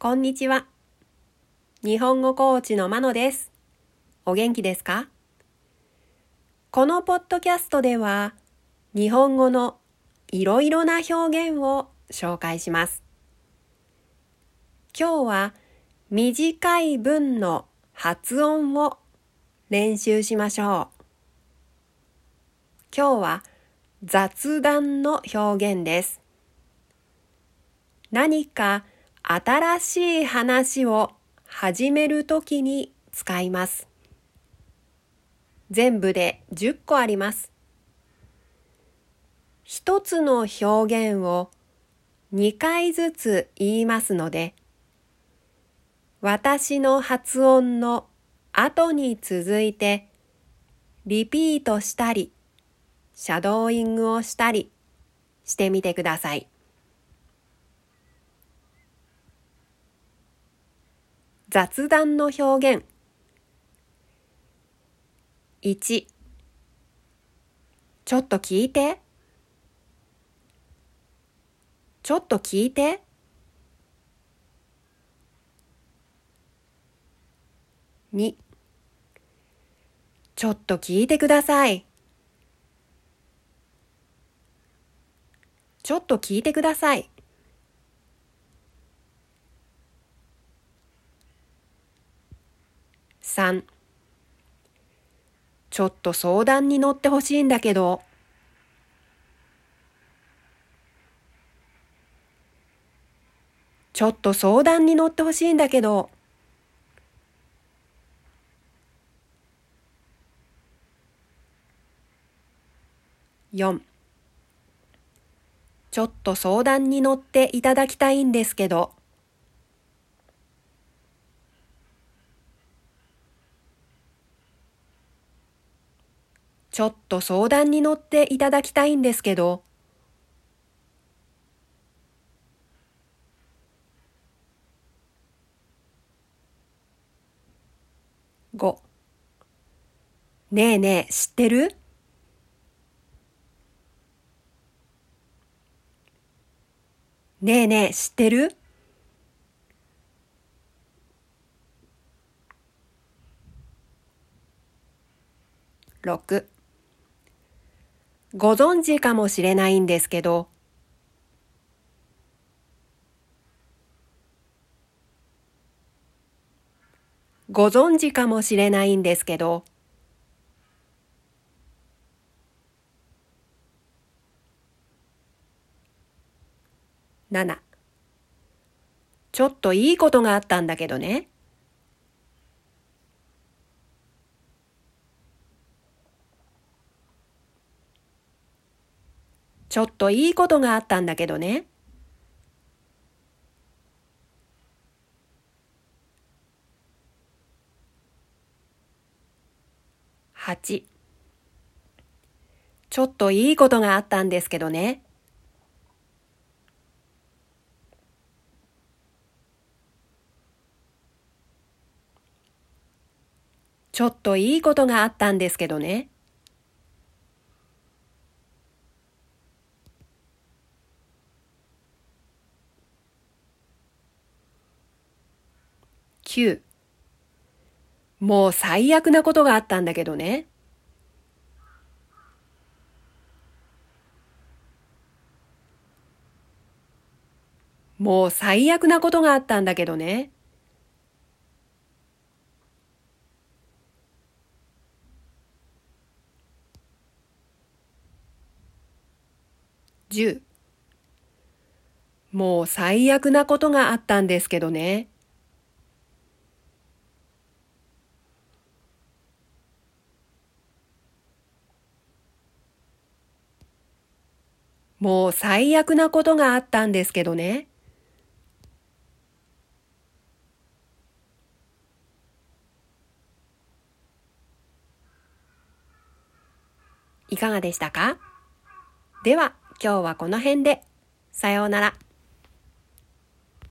こんにちは。日本語コーチのまのです。お元気ですか？このポッドキャストでは、日本語のいろいろな表現を紹介します。今日は短い文の発音を練習しましょう。今日は雑談の表現です。何か新しい話を始めるときに使います。全部で10個あります。一つの表現を2回ずつ言いますので、私の発音の後に続いてリピートしたり、シャドーイングをしたりしてみてください。雑談の表現。1ちょっと聞いて。ちょっと聞いて。2ちょっと聞いてください。ちょっと聞いてください。3ちょっと相談に乗ってほしいんだけど。ちょっと相談に乗ってほしいんだけど。4ちょっと相談に乗っていただきたいんですけど。ちょっと相談に乗っていただきたいんですけど。5ねえねえ知ってる？ねえねえ知ってる？6ご存知かもしれないんですけど、ご存知かもしれないんですけど、7ちょっといいことがあったんだけどね。ちょっといいことがあったんだけどね。8ちょっといいことがあったんですけどね。ちょっといいことがあったんですけどね。9もう最悪なことがあったんだけどね。もう最悪なことがあったんだけどね。10もう最悪なことがあったんですけどね。もう最悪なことがあったんですけどね。いかがでしたか？では今日はこの辺で。さようなら。